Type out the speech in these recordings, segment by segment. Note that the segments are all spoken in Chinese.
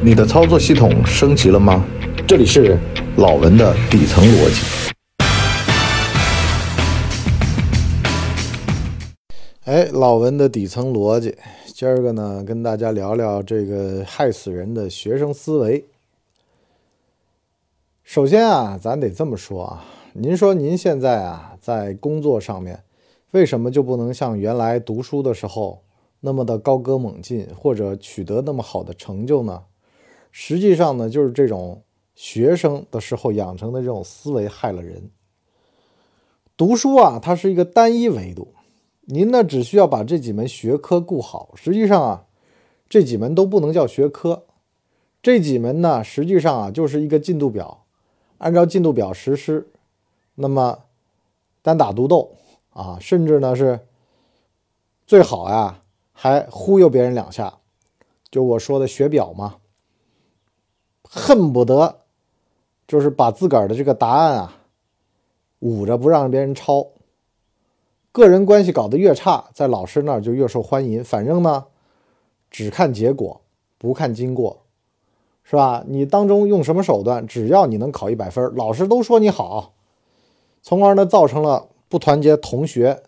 你的操作系统升级了吗？这里是老文的底层逻辑。哎，老文的底层逻辑，今儿个呢，跟大家聊聊这个害死人的学生思维。首先啊，咱得这么说啊，您说您现在啊，在工作上面，为什么就不能像原来读书的时候？那么的高歌猛进，或者取得那么好的成就呢？实际上呢，就是这种学生的时候养成的这种思维害了人。读书啊，它是一个单一维度，您呢只需要把这几门学科顾好。实际上啊，这几门都不能叫学科，这几门呢，实际上啊就是一个进度表，按照进度表实施。那么单打独斗啊，甚至呢是最好呀。还忽悠别人两下，就我说的学表嘛，恨不得就是把自个儿的这个答案啊捂着不让别人抄。个人关系搞得越差，在老师那儿就越受欢迎。反正呢，只看结果不看经过，是吧？你当中用什么手段，只要你能考一百分，老师都说你好，从而呢造成了不团结同学，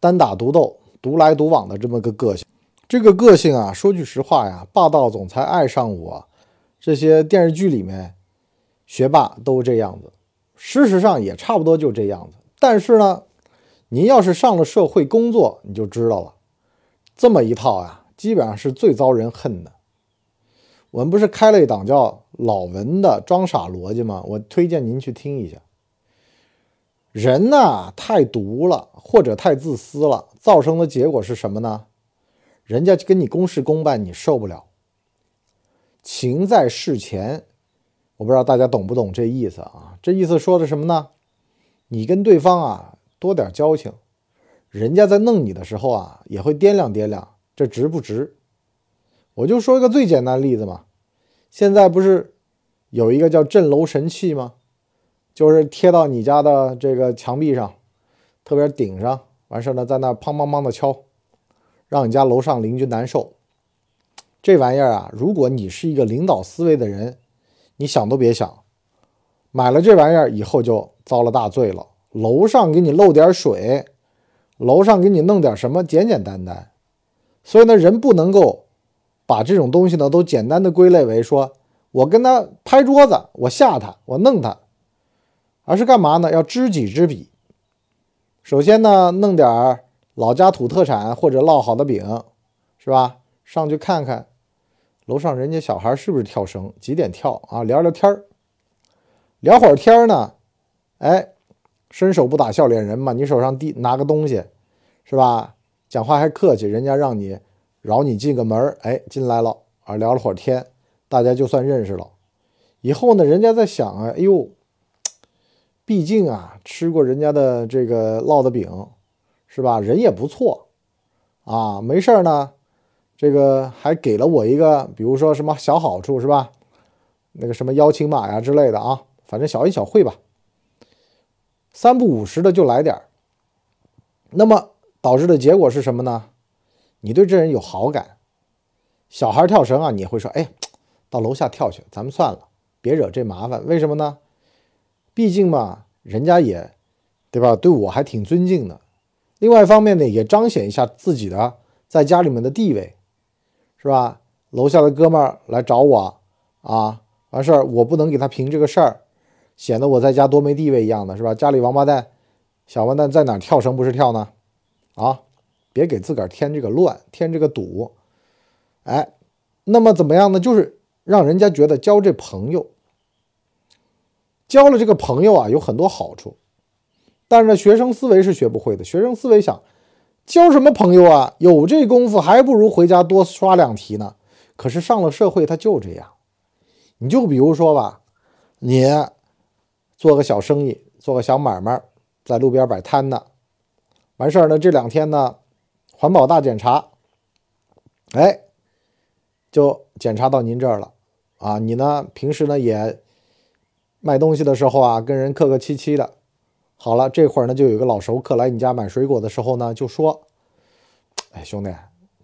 单打独斗。独来独往的这么个个性，这个个性啊，说句实话呀，霸道总裁爱上我，这些电视剧里面学霸都这样子，事实上也差不多就这样子。但是呢，您要是上了社会工作，你就知道了，这么一套啊，基本上是最遭人恨的。我们不是开了一档叫老文的装傻逻辑吗？我推荐您去听一下。人呐，太毒了，或者太自私了。造成的结果是什么呢？人家跟你公事公办，你受不了。情在事前，我不知道大家懂不懂这意思啊？这意思说的什么呢？你跟对方啊多点交情，人家在弄你的时候啊也会掂量掂量，这值不值？我就说一个最简单的例子嘛，现在不是有一个叫镇楼神器吗？就是贴到你家的这个墙壁上，特别顶上。完事儿呢，在那砰砰砰的敲，让你家楼上邻居难受。这玩意儿啊，如果你是一个领导思维的人，你想都别想，买了这玩意儿以后就遭了大罪了。楼上给你漏点水，楼上给你弄点什么，简简单单。所以呢，人不能够把这种东西呢都简单的归类为说我跟他拍桌子，我吓他，我弄他，而是干嘛呢？要知己知彼。首先呢，弄点老家土特产或者烙好的饼，是吧？上去看看楼上人家小孩是不是跳绳，几点跳啊？聊聊天儿，聊会儿天儿呢。哎，伸手不打笑脸人嘛，你手上递拿个东西，是吧？讲话还客气，人家让你饶你进个门哎，进来了啊，聊了会儿天，大家就算认识了。以后呢，人家在想啊，哎呦。毕竟啊，吃过人家的这个烙的饼，是吧？人也不错啊，没事儿呢，这个还给了我一个，比如说什么小好处，是吧？那个什么邀请码呀之类的啊，反正小恩小惠吧，三不五十的就来点儿。那么导致的结果是什么呢？你对这人有好感，小孩跳绳啊，你会说，哎，到楼下跳去，咱们算了，别惹这麻烦。为什么呢？毕竟嘛，人家也，对吧？对我还挺尊敬的。另外一方面呢，也彰显一下自己的在家里面的地位，是吧？楼下的哥们儿来找我啊，完事儿我不能给他评这个事儿，显得我在家多没地位一样的，是吧？家里王八蛋、小王八蛋在哪跳绳不是跳呢？啊，别给自个儿添这个乱，添这个堵。哎，那么怎么样呢？就是让人家觉得交这朋友。交了这个朋友啊，有很多好处，但是呢，学生思维是学不会的。学生思维想交什么朋友啊？有这功夫，还不如回家多刷两题呢。可是上了社会，他就这样。你就比如说吧，你做个小生意，做个小买卖，在路边摆摊呢，完事儿呢，这两天呢，环保大检查，哎，就检查到您这儿了啊。你呢，平时呢也。卖东西的时候啊，跟人客客气气的。好了，这会儿呢，就有一个老熟客来你家买水果的时候呢，就说：“哎，兄弟，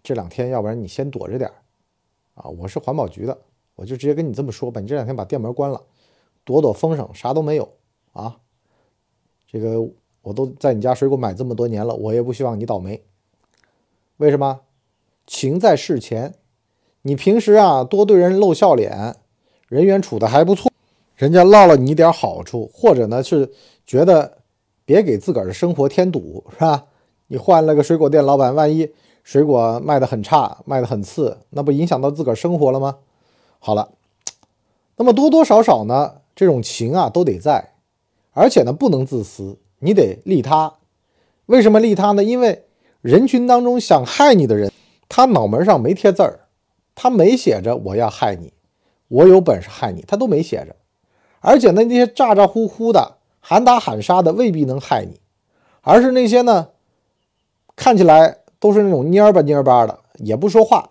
这两天要不然你先躲着点啊，我是环保局的我就直接跟你这么说吧，你这两天把店门关了，躲躲风声，啥都没有啊。这个我都在你家水果买这么多年了，我也不希望你倒霉。为什么？情在事前，你平时啊多对人露笑脸，人缘处的还不错，人家落了你点好处，或者呢是觉得别给自个儿的生活添堵，是吧？你换了个水果店老板，万一水果卖的很差，卖的很次，那不影响到自个儿生活了吗？好了，那么多多少少呢，这种情啊都得在，而且呢不能自私，你得利他。为什么利他呢？因为人群当中想害你的人。他脑门上没贴字儿，他没写着我要害你，我有本事害你，他都没写着。而且呢，那些咋咋呼呼的、喊打喊杀的未必能害你，而是那些呢，看起来都是那种蔫吧蔫吧的，也不说话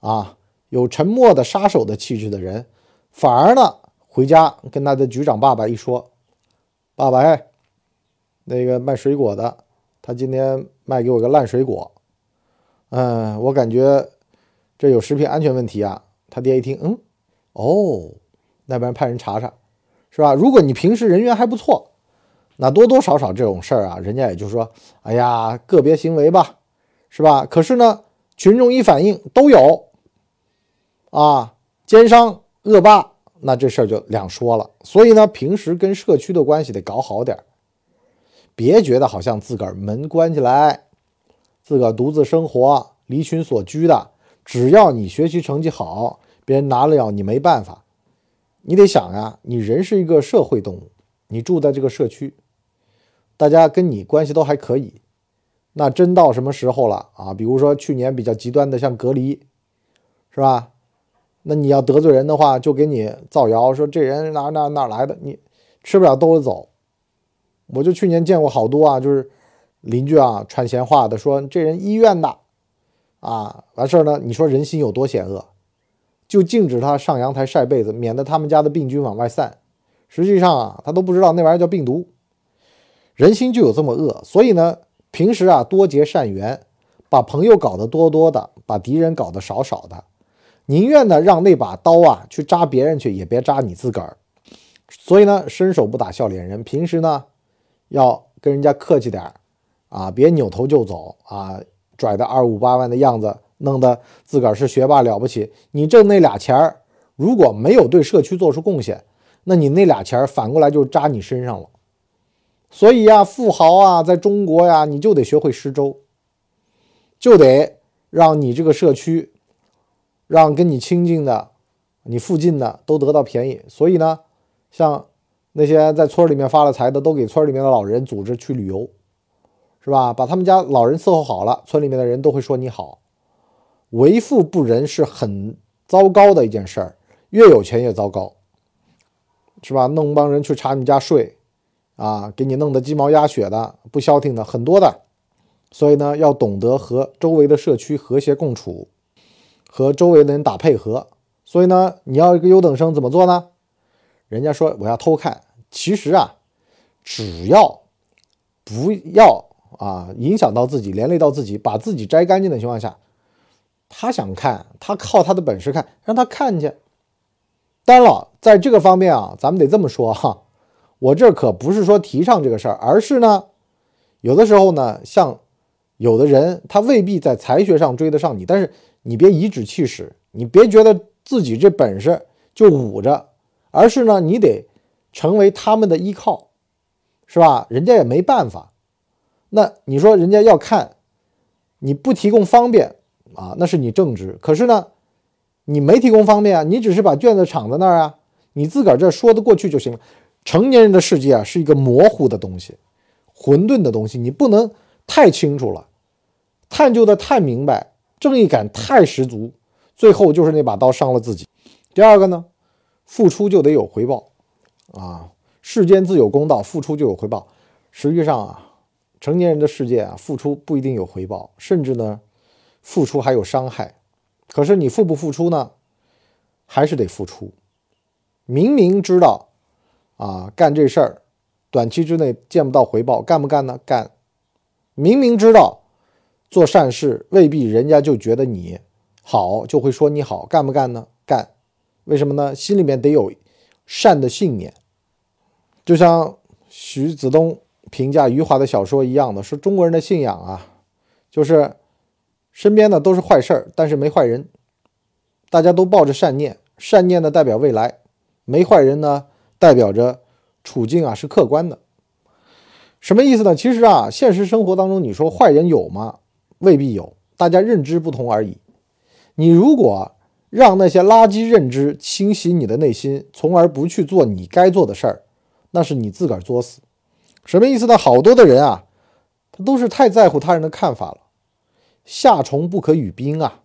啊，有沉默的杀手的气质的人，反而呢，回家跟他的局长爸爸一说：“爸爸，哎，那个卖水果的，他今天卖给我个烂水果。”嗯，我感觉这有食品安全问题啊。他爹一听，嗯，哦，那边派人查查，是吧？如果你平时人缘还不错，那多多少少这种事儿啊，人家也就说，哎呀，个别行为吧，是吧？可是呢，群众一反应都有啊，奸商恶霸，那这事儿就两说了。所以呢，平时跟社区的关系得搞好点儿别觉得好像自个儿门关起来。自个儿独自生活，离群所居的，只要你学习成绩好，别人拿了你没办法。你得想呀，你人是一个社会动物，你住在这个社区，大家跟你关系都还可以。那真到什么时候了啊？比如说去年比较极端的，像隔离，是吧？那你要得罪人的话，就给你造谣说这人哪哪哪来的，你吃不了兜着走。我就去年见过好多啊，就是。邻居啊，传闲话的说这人医院的，啊，完事儿呢。你说人心有多险恶，就禁止他上阳台晒被子，免得他们家的病菌往外散。实际上啊，他都不知道那玩意儿叫病毒。人心就有这么恶，所以呢，平时啊多结善缘，把朋友搞得多多的，把敌人搞得少少的，宁愿呢让那把刀啊去扎别人去，也别扎你自个儿。所以呢，伸手不打笑脸人，平时呢要跟人家客气点儿。啊，别扭头就走啊！拽的二五八万的样子，弄得自个儿是学霸了不起。你挣那俩钱儿，如果没有对社区做出贡献，那你那俩钱儿反过来就扎你身上了。所以呀，富豪啊，在中国呀，你就得学会施粥，就得让你这个社区，让跟你亲近的、你附近的都得到便宜。所以呢，像那些在村里面发了财的，都给村里面的老人组织去旅游。是吧？把他们家老人伺候好了，村里面的人都会说你好。为富不仁是很糟糕的一件事儿，越有钱越糟糕，是吧？弄帮人去查你家税，啊，给你弄得鸡毛鸭血的，不消停的很多的。所以呢，要懂得和周围的社区和谐共处，和周围的人打配合。所以呢，你要一个优等生怎么做呢？人家说我要偷看，其实啊，只要不要。啊，影响到自己，连累到自己，把自己摘干净的情况下，他想看，他靠他的本事看，让他看去。当然了，在这个方面啊，咱们得这么说哈，我这可不是说提倡这个事儿，而是呢，有的时候呢，像有的人他未必在才学上追得上你，但是你别颐指气使，你别觉得自己这本事就捂着，而是呢，你得成为他们的依靠，是吧？人家也没办法。那你说人家要看，你不提供方便啊，那是你正直。可是呢，你没提供方便啊，你只是把卷子敞在那儿啊，你自个儿这说得过去就行了。成年人的世界啊，是一个模糊的东西，混沌的东西，你不能太清楚了，探究的太明白，正义感太十足，最后就是那把刀伤了自己。第二个呢，付出就得有回报啊，世间自有公道，付出就有回报。实际上啊。成年人的世界啊，付出不一定有回报，甚至呢，付出还有伤害。可是你付不付出呢？还是得付出。明明知道啊，干这事儿短期之内见不到回报，干不干呢？干。明明知道做善事未必人家就觉得你好，就会说你好，干不干呢？干。为什么呢？心里面得有善的信念。就像徐子东评价余华的小说一样的，说中国人的信仰啊，就是身边的都是坏事儿，但是没坏人，大家都抱着善念，善念呢代表未来，没坏人呢代表着处境啊是客观的。什么意思呢？其实啊，现实生活当中，你说坏人有吗？未必有，大家认知不同而已。你如果让那些垃圾认知清洗你的内心，从而不去做你该做的事儿，那是你自个儿作死。什么意思呢？好多的人啊，他都是太在乎他人的看法了。夏虫不可语冰啊，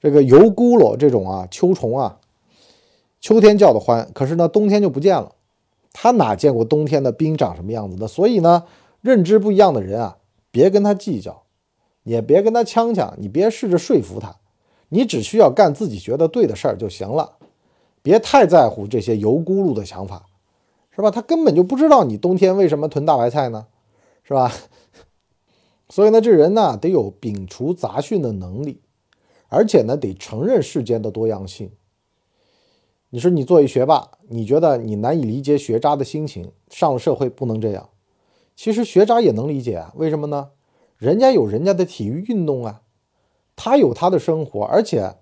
这个油轱辘这种啊，秋虫啊，秋天叫的欢，可是呢，冬天就不见了。他哪见过冬天的冰长什么样子的？所以呢，认知不一样的人啊，别跟他计较，也别跟他呛呛，你别试着说服他，你只需要干自己觉得对的事儿就行了，别太在乎这些油轱辘的想法，是吧？他根本就不知道你冬天为什么囤大白菜呢，是吧？所以呢，这人呢得有摒除杂讯的能力，而且呢得承认世间的多样性。你说你作为学霸，你觉得你难以理解学渣的心情，上了社会不能这样。其实学渣也能理解啊，为什么呢？人家有人家的体育运动啊，他有他的生活，而且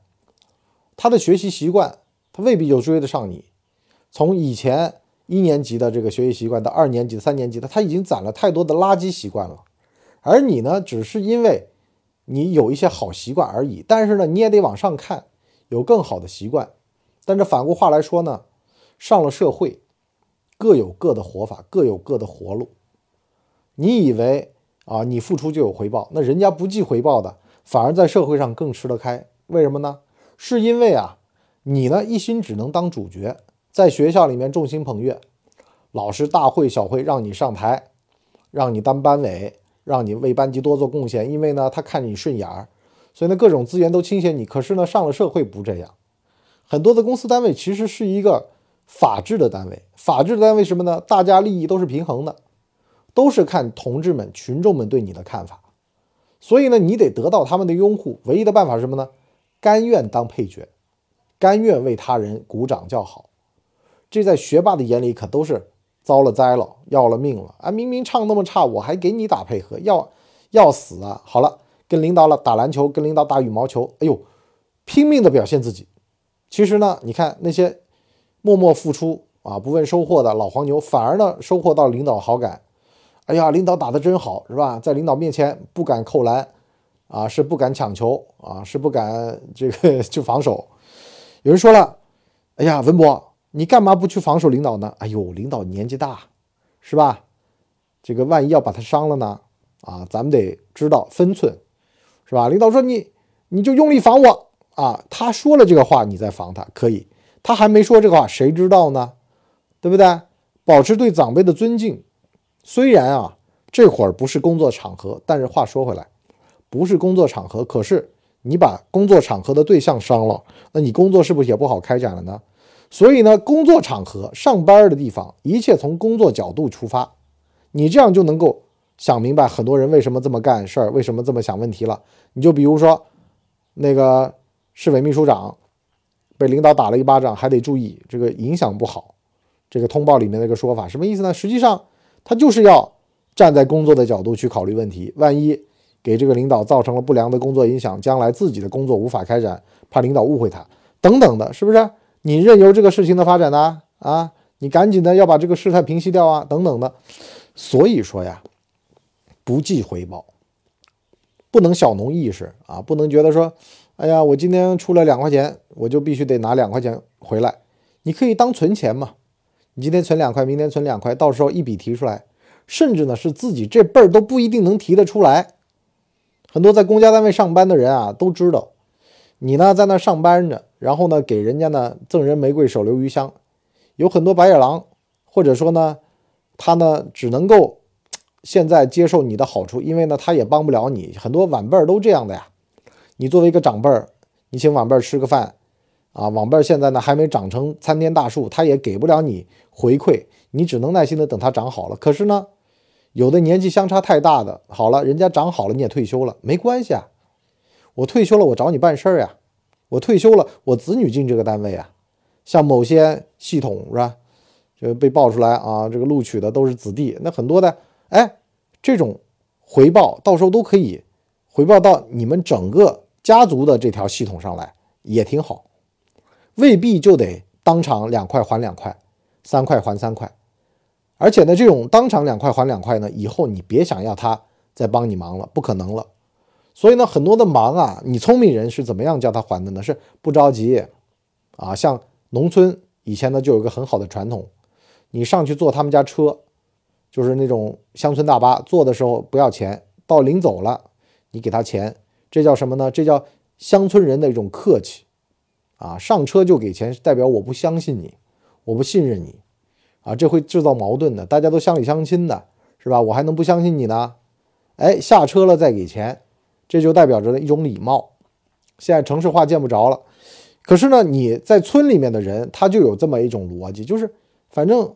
他的学习习惯，他未必就追得上你。从以前一年级的这个学习习惯到二年级、三年级的，他已经攒了太多的垃圾习惯了。而你呢，只是因为你有一些好习惯而已。但是呢，你也得往上看，有更好的习惯。但这反过话来说呢，上了社会，各有各的活法，各有各的活路。你以为啊，你付出就有回报，那人家不计回报的，反而在社会上更吃得开。为什么呢？是因为啊，你呢一心只能当主角，在学校里面众星捧月，老师大会小会让你上台，让你当班委，让你为班级多做贡献，因为呢他看你顺眼儿，所以呢各种资源都倾斜你。可是呢上了社会不这样。很多的公司单位其实是一个法治的单位，法治的单位什么呢？大家利益都是平衡的，都是看同志们、群众们对你的看法，所以呢，你得得到他们的拥护。唯一的办法是什么呢？甘愿当配角，甘愿为他人鼓掌叫好。这在学霸的眼里可都是遭了灾了，要了命了啊！明明唱那么差，我还给你打配合，要要死啊！好了，跟领导了打篮球，跟领导打羽毛球，哎呦，拼命的表现自己。其实呢，你看那些默默付出啊、不问收获的老黄牛，反而呢收获到领导好感。哎呀，领导打得真好，是吧？在领导面前不敢扣篮啊，是不敢抢球啊，是不敢这个 去防守。有人说了，哎呀，文博，你干嘛不去防守领导呢？哎呦，领导年纪大，是吧？这个万一要把他伤了呢？啊，咱们得知道分寸，是吧？领导说你你就用力防我。啊，他说了这个话，你再防他可以。他还没说这个话，谁知道呢？对不对？保持对长辈的尊敬。虽然啊，这会儿不是工作场合，但是话说回来，不是工作场合，可是你把工作场合的对象伤了，那你工作是不是也不好开展了呢？所以呢，工作场合、上班的地方，一切从工作角度出发，你这样就能够想明白很多人为什么这么干事儿，为什么这么想问题了。你就比如说那个。市委秘书长被领导打了一巴掌，还得注意这个影响不好。这个通报里面那个说法什么意思呢？实际上他就是要站在工作的角度去考虑问题。万一给这个领导造成了不良的工作影响，将来自己的工作无法开展，怕领导误会他等等的，是不是？你任由这个事情的发展呢？啊，你赶紧的要把这个事态平息掉啊，等等的。所以说呀，不计回报，不能小农意识啊，不能觉得说。哎呀，我今天出了两块钱，我就必须得拿两块钱回来。你可以当存钱嘛，你今天存两块，明天存两块，到时候一笔提出来，甚至呢是自己这辈儿都不一定能提得出来。很多在公家单位上班的人啊，都知道，你呢在那上班着，然后呢给人家呢赠人玫瑰，手留余香。有很多白眼狼，或者说呢，他呢只能够现在接受你的好处，因为呢他也帮不了你。很多晚辈儿都这样的呀。你作为一个长辈儿，你请晚辈儿吃个饭，啊，晚辈儿现在呢还没长成参天大树，他也给不了你回馈，你只能耐心的等他长好了。可是呢，有的年纪相差太大的，好了，人家长好了，你也退休了，没关系啊，我退休了，我找你办事儿呀，我退休了，我子女进这个单位啊。像某些系统是吧，就被爆出来啊，这个录取的都是子弟，那很多的，哎，这种回报到时候都可以回报到你们整个家族的这条系统上来，也挺好，未必就得当场两块还两块，三块还三块，而且呢，这种当场两块还两块呢，以后你别想要他再帮你忙了，不可能了。所以呢，很多的忙啊，你聪明人是怎么样叫他还的呢？是不着急啊，像。农村以前呢就有一个很好的传统，你上去坐他们家车，就是那种乡村大巴，坐的时候不要钱，到临走了你给他钱，这叫什么呢？这叫乡村人的一种客气啊！上车就给钱，代表我不相信你，我不信任你啊！这会制造矛盾的，大家都乡里乡亲的，是吧？我还能不相信你呢？哎，下车了再给钱，这就代表着一种礼貌。现在城市化见不着了。可是呢，你在村里面的人，他就有这么一种逻辑，就是反正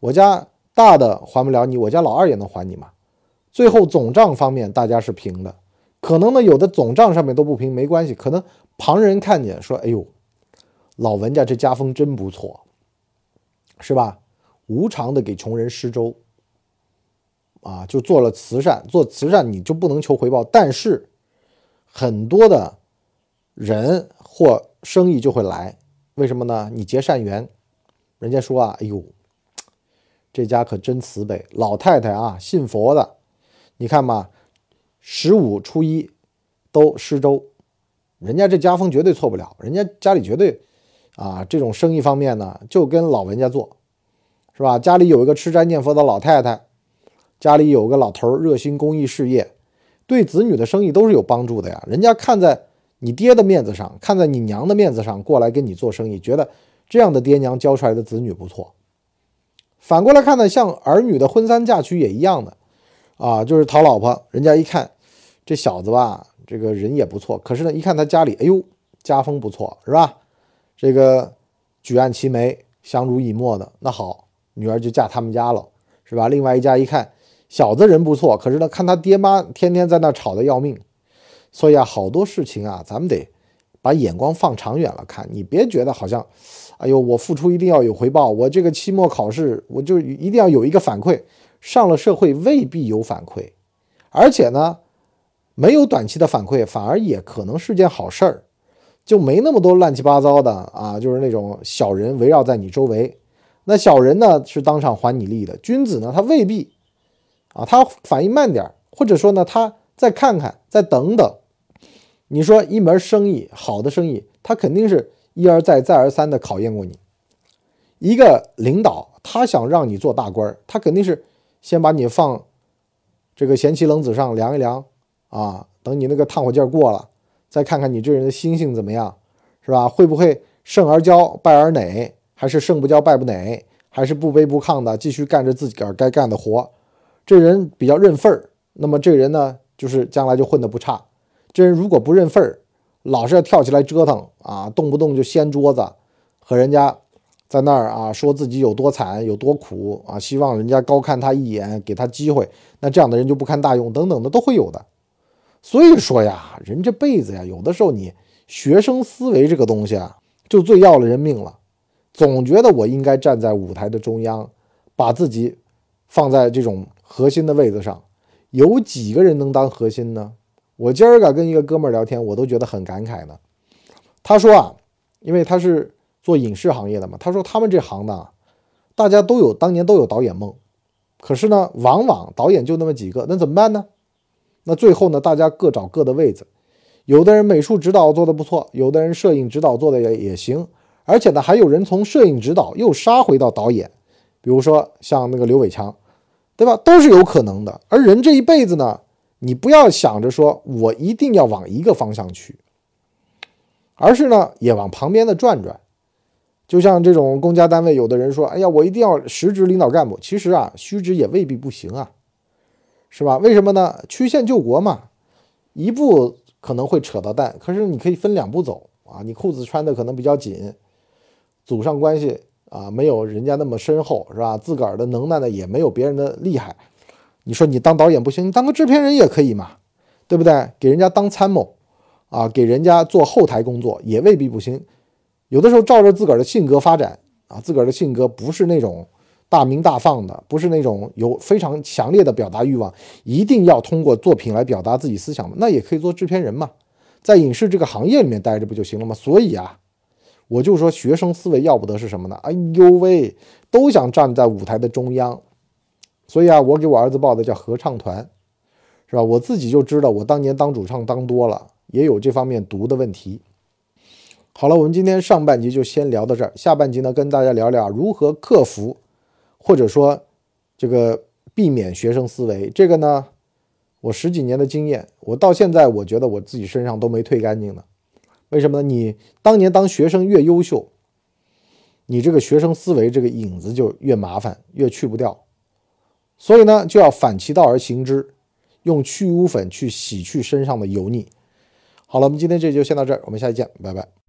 我家大的还不了你，我家老二也能还你嘛。最后总账方面大家是平的，可能呢有的总账上面都不平，没关系。可能旁人看见说：“哎呦，老文家这家风真不错，是吧？无偿的给穷人施粥，啊，就做了慈善。做慈善你就不能求回报，但是很多的人或。”生意就会来，为什么呢？你结善缘，人家说啊，哎呦，这家可真慈悲，老太太啊，信佛的，你看嘛，十五初一都施粥，人家这家风绝对错不了，人家家里绝对啊，这种生意方面呢，就跟老文家做，是吧？家里有一个吃斋念佛的老太太，家里有个老头热心公益事业，对子女的生意都是有帮助的呀，人家看在。你爹的面子上，看在你娘的面子上，过来跟你做生意，觉得这样的爹娘教出来的子女不错。反过来看呢，像儿女的婚丧嫁娶也一样的，啊，就是讨老婆，人家一看这小子吧，这个人也不错，可是呢，一看他家里，哎呦，家风不错，是吧？这个举案齐眉，相濡以沫的，那好，女儿就嫁他们家了，是吧？另外一家一看，小子人不错，可是呢，看他爹妈天天在那吵得要命。所以啊，好多事情啊，咱们得把眼光放长远了看。你别觉得好像，哎呦，我付出一定要有回报，我这个期末考试我就一定要有一个反馈。上了社会未必有反馈，而且呢，没有短期的反馈，反而也可能是件好事儿，就没那么多乱七八糟的啊，就是那种小人围绕在你周围。那小人呢是当场还你利的，君子呢他未必啊，他反应慢点或者说呢他再看看，再等等。你说一门生意好的生意，他肯定是一而再再而三的考验过你。一个领导，他想让你做大官儿他肯定是先把你放这个贤妻冷子上量一量啊，等你那个炭火劲儿过了，再看看你这人的心性怎么样，是吧？会不会胜而骄败而馁，还是胜不骄败不馁，还是不卑不亢的继续干着自个儿该干的活？这人比较认份儿，那么这人呢，就是将来就混得不差。这人如果不认份儿，老是要跳起来折腾啊，动不动就掀桌子，和人家在那儿啊说自己有多惨有多苦啊，希望人家高看他一眼，给他机会，那这样的人就不堪大用等等的都会有的。所以说呀，人这辈子呀，有的时候你学生思维这个东西啊，就最要了人命了。总觉得我应该站在舞台的中央，把自己放在这种核心的位子上，有几个人能当核心呢？我今儿个跟一个哥们儿聊天，我都觉得很感慨呢。他说啊，因为他是做影视行业的嘛，他说他们这行的，大家都有当年都有导演梦，可是呢，往往导演就那么几个，那怎么办呢？那最后呢，大家各找各的位子，有的人美术指导做的不错，有的人摄影指导做的也也行，而且呢，还有人从摄影指导又杀回到导演，比如说像那个刘伟强，对吧？都是有可能的。而人这一辈子呢？你不要想着说我一定要往一个方向去，而是呢也往旁边的转转。就像这种公家单位，有的人说：“哎呀，我一定要实职领导干部。”其实啊，虚职也未必不行啊，是吧？为什么呢？曲线救国嘛，一步可能会扯到蛋，可是你可以分两步走啊。你裤子穿的可能比较紧，祖上关系啊没有人家那么深厚，是吧？自个儿的能耐呢也没有别人的厉害。你说你当导演不行，你当个制片人也可以嘛，对不对？给人家当参谋，啊，给人家做后台工作也未必不行。有的时候照着自个儿的性格发展啊，自个儿的性格不是那种大明大放的，不是那种有非常强烈的表达欲望，一定要通过作品来表达自己思想的，那也可以做制片人嘛，在影视这个行业里面待着不就行了吗？所以啊，我就说学生思维要不得是什么呢？哎呦喂，都想站在舞台的中央。所以啊，我给我儿子报的叫合唱团，是吧？我自己就知道，我当年当主唱当多了，也有这方面读的问题。好了，我们今天上半集就先聊到这儿，下半集呢，跟大家聊聊如何克服，或者说这个避免学生思维。这个呢，我十几年的经验，我到现在我觉得我自己身上都没退干净呢。为什么呢？你当年当学生越优秀，你这个学生思维这个影子就越麻烦，越去不掉。所以呢，就要反其道而行之，用去污粉去洗去身上的油腻。好了，我们今天这就先到这儿，我们下期见，拜拜。